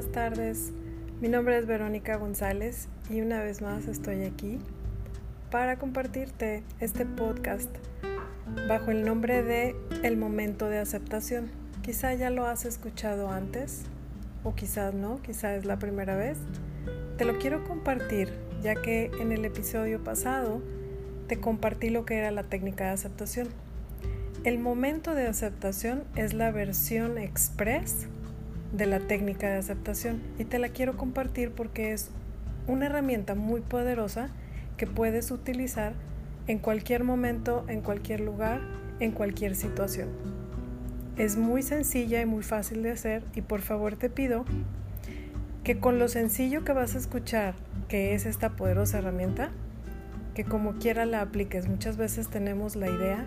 buenas tardes. Mi nombre es Verónica González y una vez más estoy aquí para compartirte este podcast bajo el nombre de El momento de aceptación. Quizá ya lo has escuchado antes o quizás no, quizá es la primera vez. Te lo quiero compartir ya que en el episodio pasado te compartí lo que era la técnica de aceptación. El momento de aceptación es la versión express de la técnica de aceptación y te la quiero compartir porque es una herramienta muy poderosa que puedes utilizar en cualquier momento, en cualquier lugar, en cualquier situación. Es muy sencilla y muy fácil de hacer y por favor te pido que con lo sencillo que vas a escuchar, que es esta poderosa herramienta, que como quiera la apliques. Muchas veces tenemos la idea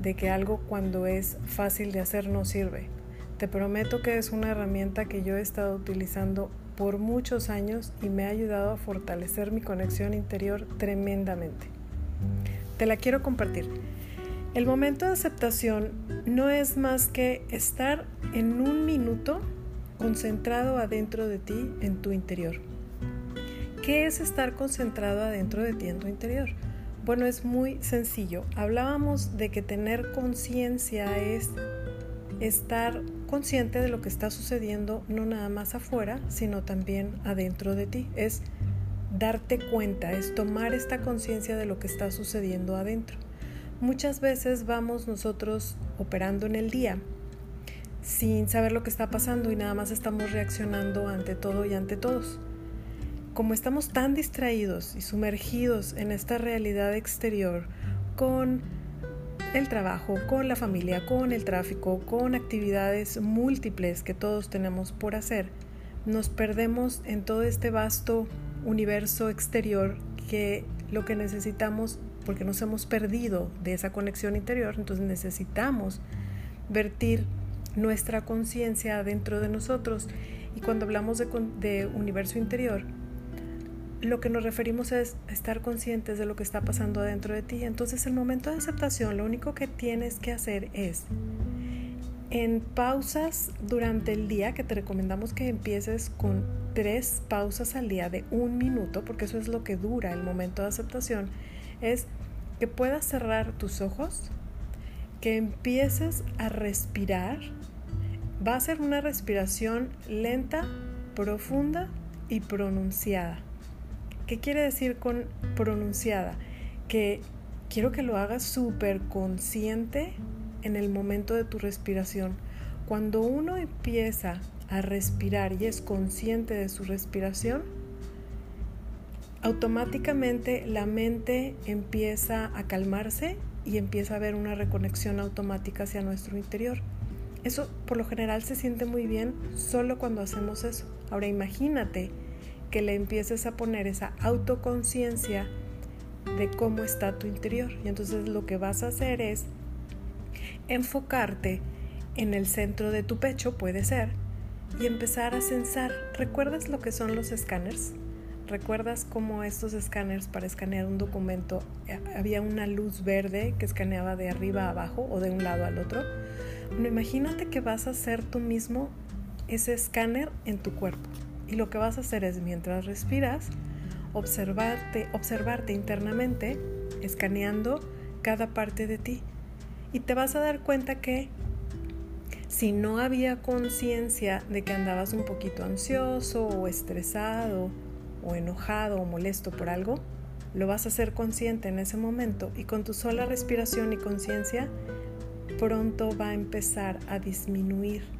de que algo cuando es fácil de hacer no sirve. Te prometo que es una herramienta que yo he estado utilizando por muchos años y me ha ayudado a fortalecer mi conexión interior tremendamente. Te la quiero compartir. El momento de aceptación no es más que estar en un minuto concentrado adentro de ti, en tu interior. ¿Qué es estar concentrado adentro de ti, en tu interior? Bueno, es muy sencillo. Hablábamos de que tener conciencia es estar consciente de lo que está sucediendo no nada más afuera, sino también adentro de ti. Es darte cuenta, es tomar esta conciencia de lo que está sucediendo adentro. Muchas veces vamos nosotros operando en el día sin saber lo que está pasando y nada más estamos reaccionando ante todo y ante todos. Como estamos tan distraídos y sumergidos en esta realidad exterior con el trabajo, con la familia, con el tráfico, con actividades múltiples que todos tenemos por hacer, nos perdemos en todo este vasto universo exterior que lo que necesitamos, porque nos hemos perdido de esa conexión interior, entonces necesitamos vertir nuestra conciencia dentro de nosotros. Y cuando hablamos de, de universo interior, lo que nos referimos es estar conscientes de lo que está pasando dentro de ti. Entonces el momento de aceptación, lo único que tienes que hacer es en pausas durante el día, que te recomendamos que empieces con tres pausas al día de un minuto, porque eso es lo que dura el momento de aceptación, es que puedas cerrar tus ojos, que empieces a respirar. Va a ser una respiración lenta, profunda y pronunciada. ¿Qué quiere decir con pronunciada? Que quiero que lo hagas súper consciente en el momento de tu respiración. Cuando uno empieza a respirar y es consciente de su respiración, automáticamente la mente empieza a calmarse y empieza a haber una reconexión automática hacia nuestro interior. Eso por lo general se siente muy bien solo cuando hacemos eso. Ahora imagínate que le empieces a poner esa autoconciencia de cómo está tu interior. Y entonces lo que vas a hacer es enfocarte en el centro de tu pecho, puede ser, y empezar a censar. ¿Recuerdas lo que son los escáneres? ¿Recuerdas cómo estos escáneres para escanear un documento eh, había una luz verde que escaneaba de arriba a abajo o de un lado al otro? Bueno, imagínate que vas a hacer tú mismo ese escáner en tu cuerpo. Y lo que vas a hacer es mientras respiras, observarte, observarte internamente, escaneando cada parte de ti. Y te vas a dar cuenta que si no había conciencia de que andabas un poquito ansioso o estresado o enojado o molesto por algo, lo vas a hacer consciente en ese momento y con tu sola respiración y conciencia pronto va a empezar a disminuir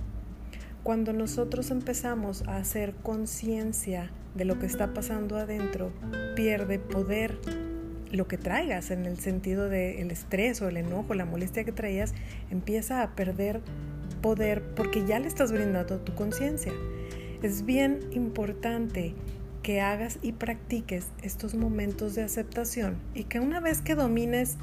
cuando nosotros empezamos a hacer conciencia de lo que está pasando adentro, pierde poder lo que traigas en el sentido del estrés o el enojo, la molestia que traías, empieza a perder poder porque ya le estás brindando tu conciencia. Es bien importante que hagas y practiques estos momentos de aceptación y que una vez que domines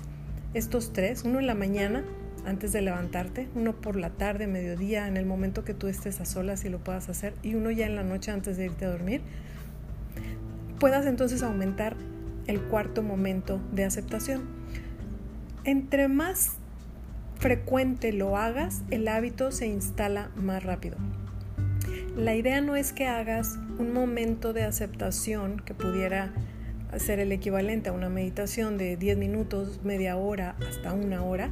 estos tres, uno en la mañana, antes de levantarte, uno por la tarde, mediodía, en el momento que tú estés a solas y lo puedas hacer, y uno ya en la noche antes de irte a dormir, puedas entonces aumentar el cuarto momento de aceptación. Entre más frecuente lo hagas, el hábito se instala más rápido. La idea no es que hagas un momento de aceptación que pudiera ser el equivalente a una meditación de 10 minutos, media hora, hasta una hora,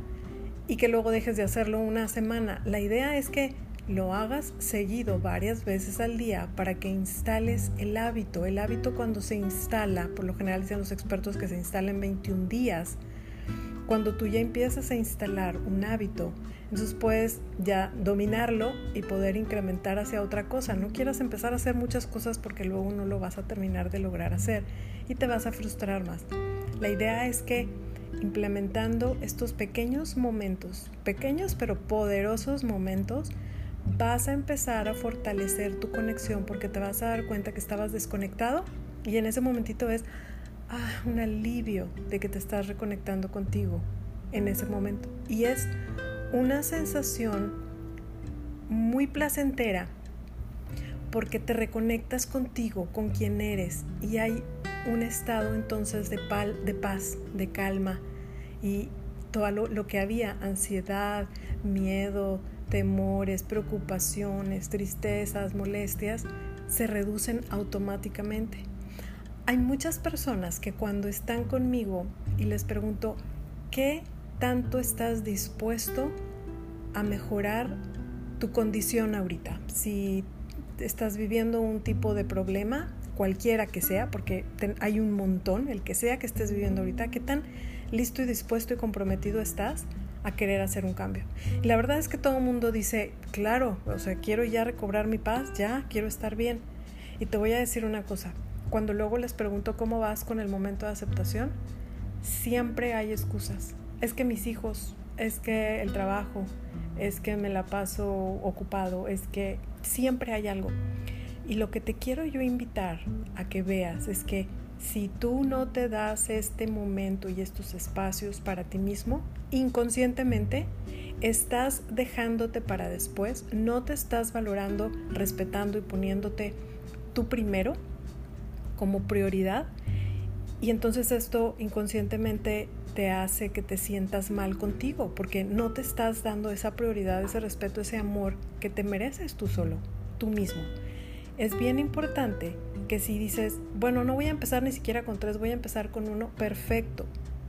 y que luego dejes de hacerlo una semana. La idea es que lo hagas seguido varias veces al día para que instales el hábito. El hábito cuando se instala, por lo general dicen los expertos que se instala en 21 días, cuando tú ya empiezas a instalar un hábito, entonces puedes ya dominarlo y poder incrementar hacia otra cosa. No quieras empezar a hacer muchas cosas porque luego no lo vas a terminar de lograr hacer y te vas a frustrar más. La idea es que implementando estos pequeños momentos, pequeños pero poderosos momentos, vas a empezar a fortalecer tu conexión porque te vas a dar cuenta que estabas desconectado y en ese momentito es ah, un alivio de que te estás reconectando contigo en ese momento. Y es una sensación muy placentera porque te reconectas contigo, con quien eres y hay un estado entonces de, paz, de calma y todo lo que había, ansiedad, miedo, temores, preocupaciones, tristezas, molestias, se reducen automáticamente. Hay muchas personas que cuando están conmigo y les pregunto, ¿qué tanto estás dispuesto a mejorar tu condición ahorita? Si estás viviendo un tipo de problema, cualquiera que sea, porque hay un montón, el que sea que estés viviendo ahorita, ¿qué tan listo y dispuesto y comprometido estás a querer hacer un cambio. Y la verdad es que todo el mundo dice, claro, o sea, quiero ya recobrar mi paz, ya, quiero estar bien. Y te voy a decir una cosa, cuando luego les pregunto cómo vas con el momento de aceptación, siempre hay excusas. Es que mis hijos, es que el trabajo, es que me la paso ocupado, es que siempre hay algo. Y lo que te quiero yo invitar a que veas es que si tú no te das este momento y estos espacios para ti mismo, inconscientemente estás dejándote para después, no te estás valorando, respetando y poniéndote tú primero como prioridad. Y entonces esto inconscientemente te hace que te sientas mal contigo, porque no te estás dando esa prioridad, ese respeto, ese amor que te mereces tú solo, tú mismo. Es bien importante que si dices, bueno, no voy a empezar ni siquiera con tres, voy a empezar con uno, perfecto.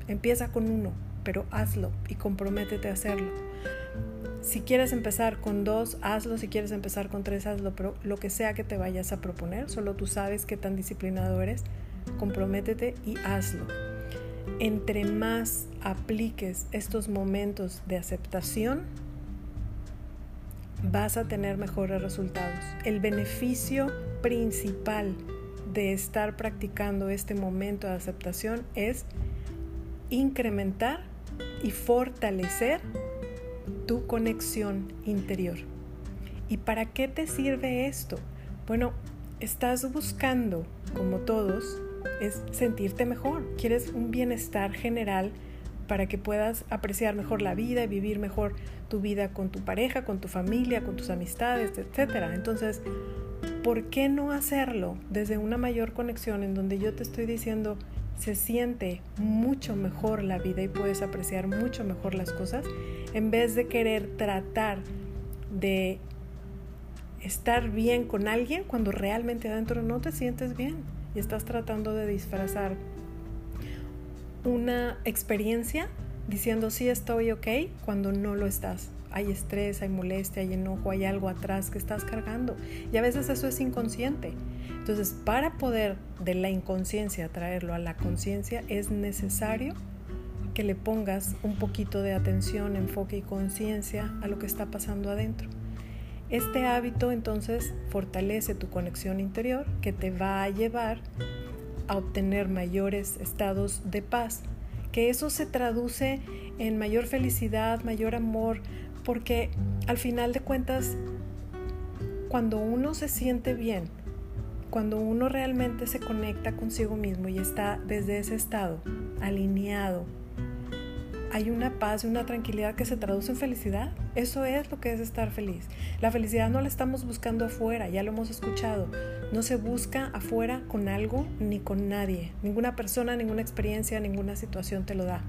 Empieza con uno, pero hazlo y comprométete a hacerlo. Si quieres empezar con dos, hazlo. Si quieres empezar con tres, hazlo. Pero lo que sea que te vayas a proponer, solo tú sabes qué tan disciplinado eres, comprométete y hazlo. Entre más apliques estos momentos de aceptación, vas a tener mejores resultados. El beneficio principal de estar practicando este momento de aceptación es incrementar y fortalecer tu conexión interior. ¿Y para qué te sirve esto? Bueno, estás buscando, como todos, es sentirte mejor. Quieres un bienestar general para que puedas apreciar mejor la vida y vivir mejor tu vida con tu pareja, con tu familia, con tus amistades, etc. Entonces, ¿por qué no hacerlo desde una mayor conexión en donde yo te estoy diciendo se siente mucho mejor la vida y puedes apreciar mucho mejor las cosas en vez de querer tratar de estar bien con alguien cuando realmente adentro no te sientes bien y estás tratando de disfrazar una experiencia diciendo sí estoy ok cuando no lo estás hay estrés, hay molestia, hay enojo, hay algo atrás que estás cargando. Y a veces eso es inconsciente. Entonces, para poder de la inconsciencia traerlo a la conciencia, es necesario que le pongas un poquito de atención, enfoque y conciencia a lo que está pasando adentro. Este hábito entonces fortalece tu conexión interior que te va a llevar a obtener mayores estados de paz, que eso se traduce en mayor felicidad, mayor amor, porque al final de cuentas, cuando uno se siente bien, cuando uno realmente se conecta consigo mismo y está desde ese estado alineado, hay una paz y una tranquilidad que se traduce en felicidad. Eso es lo que es estar feliz. La felicidad no la estamos buscando afuera, ya lo hemos escuchado. No se busca afuera con algo ni con nadie. Ninguna persona, ninguna experiencia, ninguna situación te lo da.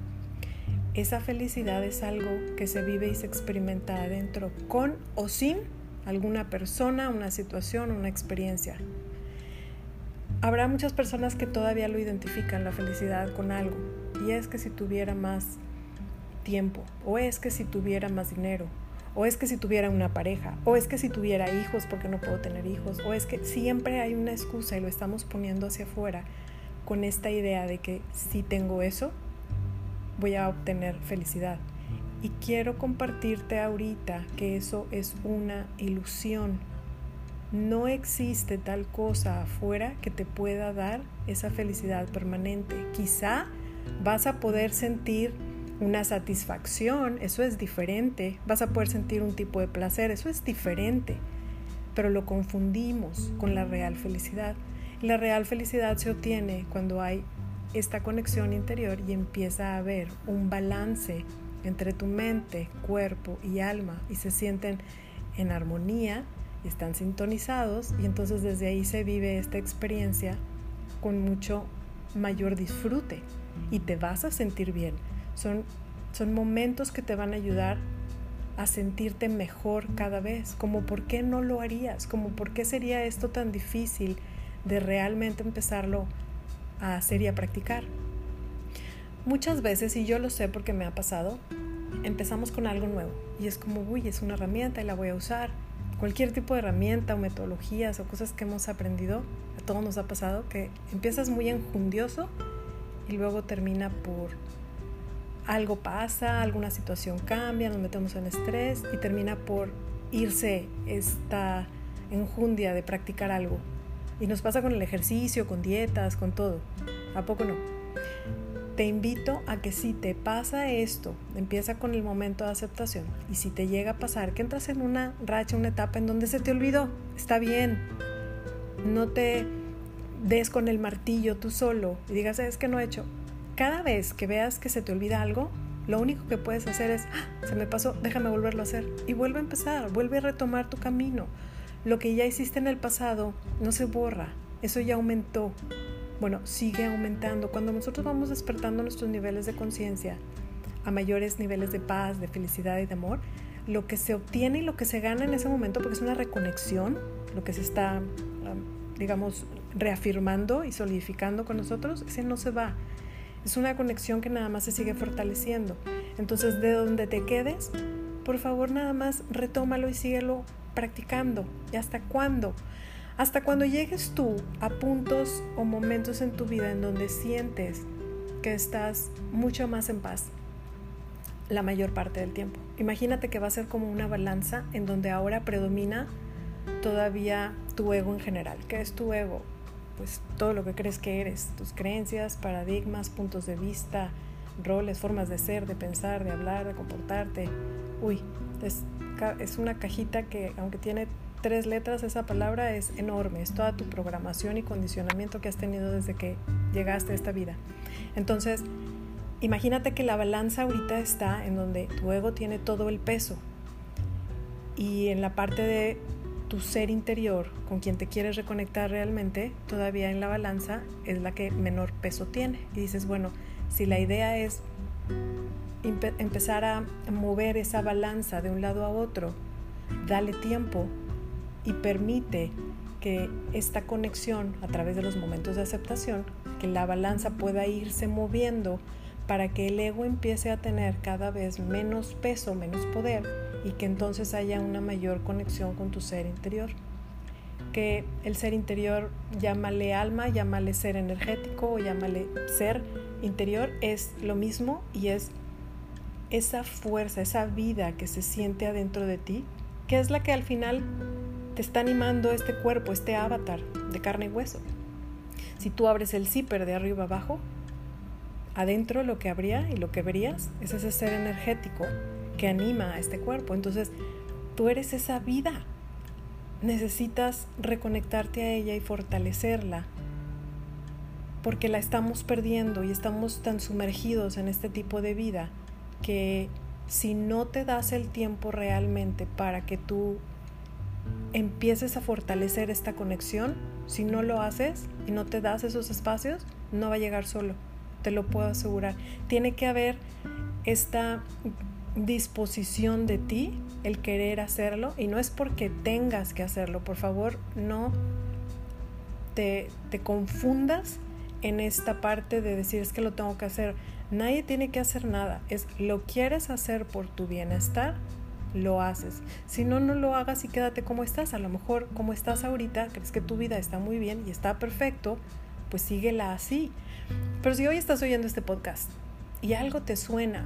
Esa felicidad es algo que se vive y se experimenta adentro, con o sin alguna persona, una situación, una experiencia. Habrá muchas personas que todavía lo identifican la felicidad con algo, y es que si tuviera más tiempo, o es que si tuviera más dinero, o es que si tuviera una pareja, o es que si tuviera hijos porque no puedo tener hijos, o es que siempre hay una excusa y lo estamos poniendo hacia afuera con esta idea de que si tengo eso, voy a obtener felicidad. Y quiero compartirte ahorita que eso es una ilusión. No existe tal cosa afuera que te pueda dar esa felicidad permanente. Quizá vas a poder sentir una satisfacción, eso es diferente. Vas a poder sentir un tipo de placer, eso es diferente. Pero lo confundimos con la real felicidad. La real felicidad se obtiene cuando hay esta conexión interior y empieza a haber un balance entre tu mente, cuerpo y alma y se sienten en armonía están sintonizados y entonces desde ahí se vive esta experiencia con mucho mayor disfrute y te vas a sentir bien. Son, son momentos que te van a ayudar a sentirte mejor cada vez, como por qué no lo harías, como por qué sería esto tan difícil de realmente empezarlo a hacer y a practicar. Muchas veces, y yo lo sé porque me ha pasado, empezamos con algo nuevo y es como, uy, es una herramienta y la voy a usar. Cualquier tipo de herramienta o metodologías o cosas que hemos aprendido, a todos nos ha pasado que empiezas muy enjundioso y luego termina por algo pasa, alguna situación cambia, nos metemos en estrés y termina por irse esta enjundia de practicar algo. Y nos pasa con el ejercicio, con dietas, con todo. ¿A poco no? Te invito a que si te pasa esto, empieza con el momento de aceptación. Y si te llega a pasar que entras en una racha, una etapa en donde se te olvidó, está bien. No te des con el martillo tú solo y digas, es que no he hecho. Cada vez que veas que se te olvida algo, lo único que puedes hacer es, ah, se me pasó, déjame volverlo a hacer. Y vuelve a empezar, vuelve a retomar tu camino. Lo que ya hiciste en el pasado no se borra, eso ya aumentó bueno, sigue aumentando. Cuando nosotros vamos despertando nuestros niveles de conciencia a mayores niveles de paz, de felicidad y de amor, lo que se obtiene y lo que se gana en ese momento, porque es una reconexión, lo que se está, digamos, reafirmando y solidificando con nosotros, ese no se va. Es una conexión que nada más se sigue fortaleciendo. Entonces, de donde te quedes, por favor, nada más retómalo y síguelo practicando. ¿Y hasta cuándo? Hasta cuando llegues tú a puntos o momentos en tu vida en donde sientes que estás mucho más en paz la mayor parte del tiempo. Imagínate que va a ser como una balanza en donde ahora predomina todavía tu ego en general. ¿Qué es tu ego? Pues todo lo que crees que eres, tus creencias, paradigmas, puntos de vista, roles, formas de ser, de pensar, de hablar, de comportarte. Uy, es, es una cajita que aunque tiene tres letras, esa palabra es enorme, es toda tu programación y condicionamiento que has tenido desde que llegaste a esta vida. Entonces, imagínate que la balanza ahorita está en donde tu ego tiene todo el peso y en la parte de tu ser interior, con quien te quieres reconectar realmente, todavía en la balanza es la que menor peso tiene. Y dices, bueno, si la idea es empezar a mover esa balanza de un lado a otro, dale tiempo y permite que esta conexión a través de los momentos de aceptación, que la balanza pueda irse moviendo para que el ego empiece a tener cada vez menos peso, menos poder y que entonces haya una mayor conexión con tu ser interior. Que el ser interior, llámale alma, llámale ser energético o llámale ser interior, es lo mismo y es esa fuerza, esa vida que se siente adentro de ti, que es la que al final te está animando este cuerpo, este avatar de carne y hueso. Si tú abres el zipper de arriba abajo, adentro lo que habría y lo que verías es ese ser energético que anima a este cuerpo. Entonces, tú eres esa vida. Necesitas reconectarte a ella y fortalecerla porque la estamos perdiendo y estamos tan sumergidos en este tipo de vida que si no te das el tiempo realmente para que tú empieces a fortalecer esta conexión, si no lo haces y no te das esos espacios, no va a llegar solo, te lo puedo asegurar. Tiene que haber esta disposición de ti el querer hacerlo y no es porque tengas que hacerlo, por favor, no te, te confundas en esta parte de decir es que lo tengo que hacer. Nadie tiene que hacer nada, es lo quieres hacer por tu bienestar, lo haces. Si no, no lo hagas y quédate como estás. A lo mejor como estás ahorita, crees que tu vida está muy bien y está perfecto, pues síguela así. Pero si hoy estás oyendo este podcast y algo te suena,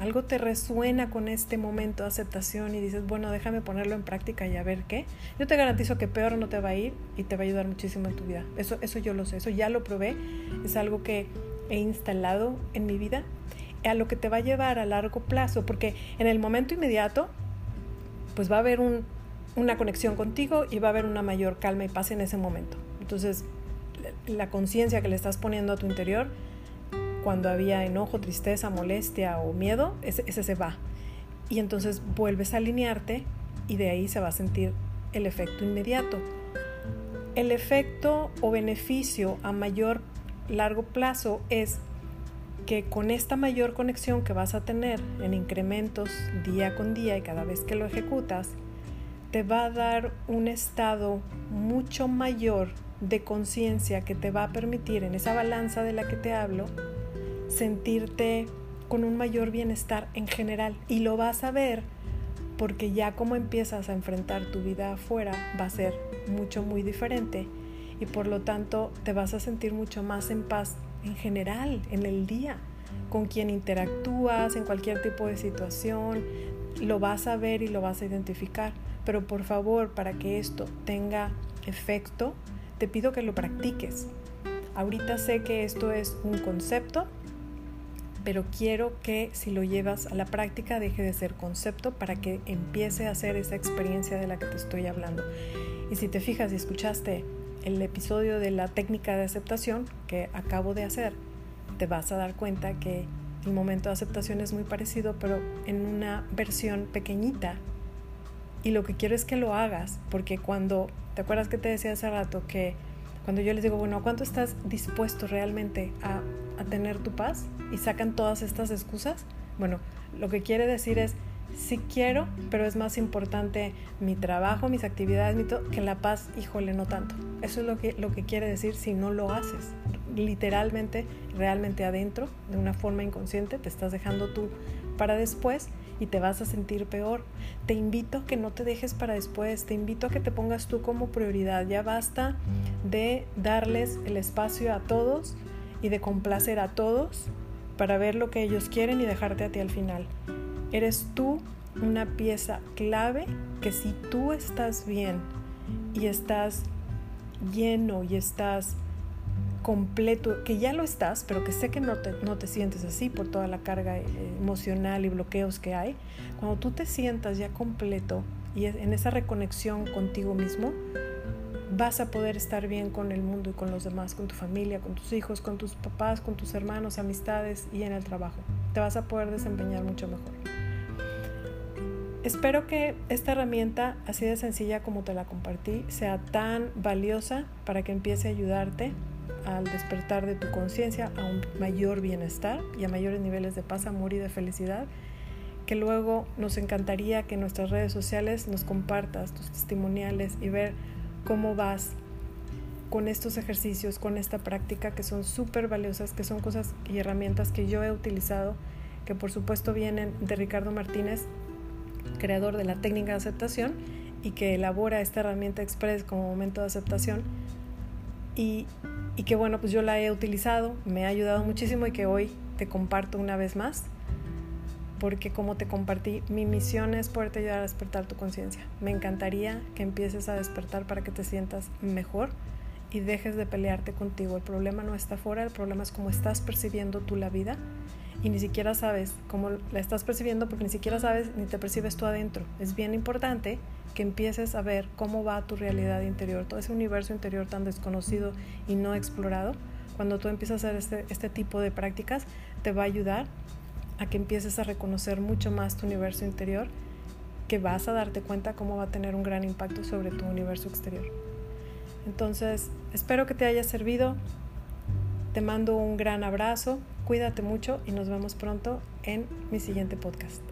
algo te resuena con este momento de aceptación y dices, bueno, déjame ponerlo en práctica y a ver qué, yo te garantizo que peor no te va a ir y te va a ayudar muchísimo en tu vida. Eso, eso yo lo sé, eso ya lo probé, es algo que he instalado en mi vida, a lo que te va a llevar a largo plazo, porque en el momento inmediato, pues va a haber un, una conexión contigo y va a haber una mayor calma y paz en ese momento. Entonces, la conciencia que le estás poniendo a tu interior, cuando había enojo, tristeza, molestia o miedo, ese, se va. Y entonces vuelves a alinearte y de ahí se va a sentir el efecto inmediato. El efecto o beneficio a mayor largo plazo es que con esta mayor conexión que vas a tener en incrementos día con día y cada vez que lo ejecutas, te va a dar un estado mucho mayor de conciencia que te va a permitir en esa balanza de la que te hablo sentirte con un mayor bienestar en general. Y lo vas a ver porque ya como empiezas a enfrentar tu vida afuera va a ser mucho muy diferente. Y por lo tanto te vas a sentir mucho más en paz en general en el día con quien interactúas en cualquier tipo de situación. Lo vas a ver y lo vas a identificar. Pero por favor para que esto tenga efecto te pido que lo practiques. Ahorita sé que esto es un concepto, pero quiero que si lo llevas a la práctica deje de ser concepto para que empiece a hacer esa experiencia de la que te estoy hablando. Y si te fijas y escuchaste el episodio de la técnica de aceptación que acabo de hacer, te vas a dar cuenta que el momento de aceptación es muy parecido, pero en una versión pequeñita. Y lo que quiero es que lo hagas, porque cuando ¿Te acuerdas que te decía hace rato que cuando yo les digo, bueno, ¿cuánto estás dispuesto realmente a, tener tu paz? Y sacan todas estas excusas. Bueno, lo que quiere decir es, sí quiero, pero es más importante mi trabajo, mis actividades, mi que la paz, híjole, no tanto. Eso es lo que, lo que quiere decir si no lo haces. Literalmente, realmente adentro, de una forma inconsciente, te estás dejando tú para después y te vas a sentir peor. Te invito a que no te dejes para después, te invito a que te pongas tú como prioridad. Ya basta de darles el espacio a todos y de complacer a todos para ver lo que ellos quieren y dejarte a ti al final. Eres tú una pieza clave que si tú estás bien y estás lleno y estás completo, que ya lo estás, pero que sé que no te, no te sientes así por toda la carga eh, emocional y bloqueos que hay, cuando tú te sientas ya completo y en esa reconexión contigo mismo, vas a poder estar bien con el mundo y con los demás, con tu familia, con tus hijos, con tus papás, con tus hermanos, amistades y en el trabajo. Te vas a poder desempeñar mucho mejor. Espero que esta herramienta, así de sencilla como te la compartí, sea tan valiosa para que empiece a ayudarte al despertar de tu conciencia a un mayor bienestar y a mayores niveles de paz, amor y de felicidad, que luego nos encantaría que en nuestras redes sociales nos compartas tus testimoniales y ver cómo vas con estos ejercicios, con esta práctica que son súper valiosas, que son cosas y herramientas que yo he utilizado, que por supuesto vienen de Ricardo Martínez, creador de la técnica de aceptación y que elabora esta herramienta express como momento de aceptación. Y y que bueno, pues yo la he utilizado, me ha ayudado muchísimo y que hoy te comparto una vez más, porque como te compartí, mi misión es poderte ayudar a despertar tu conciencia. Me encantaría que empieces a despertar para que te sientas mejor y dejes de pelearte contigo. El problema no está fuera, el problema es cómo estás percibiendo tú la vida y ni siquiera sabes cómo la estás percibiendo porque ni siquiera sabes ni te percibes tú adentro. Es bien importante que empieces a ver cómo va tu realidad interior, todo ese universo interior tan desconocido y no explorado. Cuando tú empiezas a hacer este, este tipo de prácticas, te va a ayudar a que empieces a reconocer mucho más tu universo interior, que vas a darte cuenta cómo va a tener un gran impacto sobre tu universo exterior. Entonces, espero que te haya servido. Te mando un gran abrazo, cuídate mucho y nos vemos pronto en mi siguiente podcast.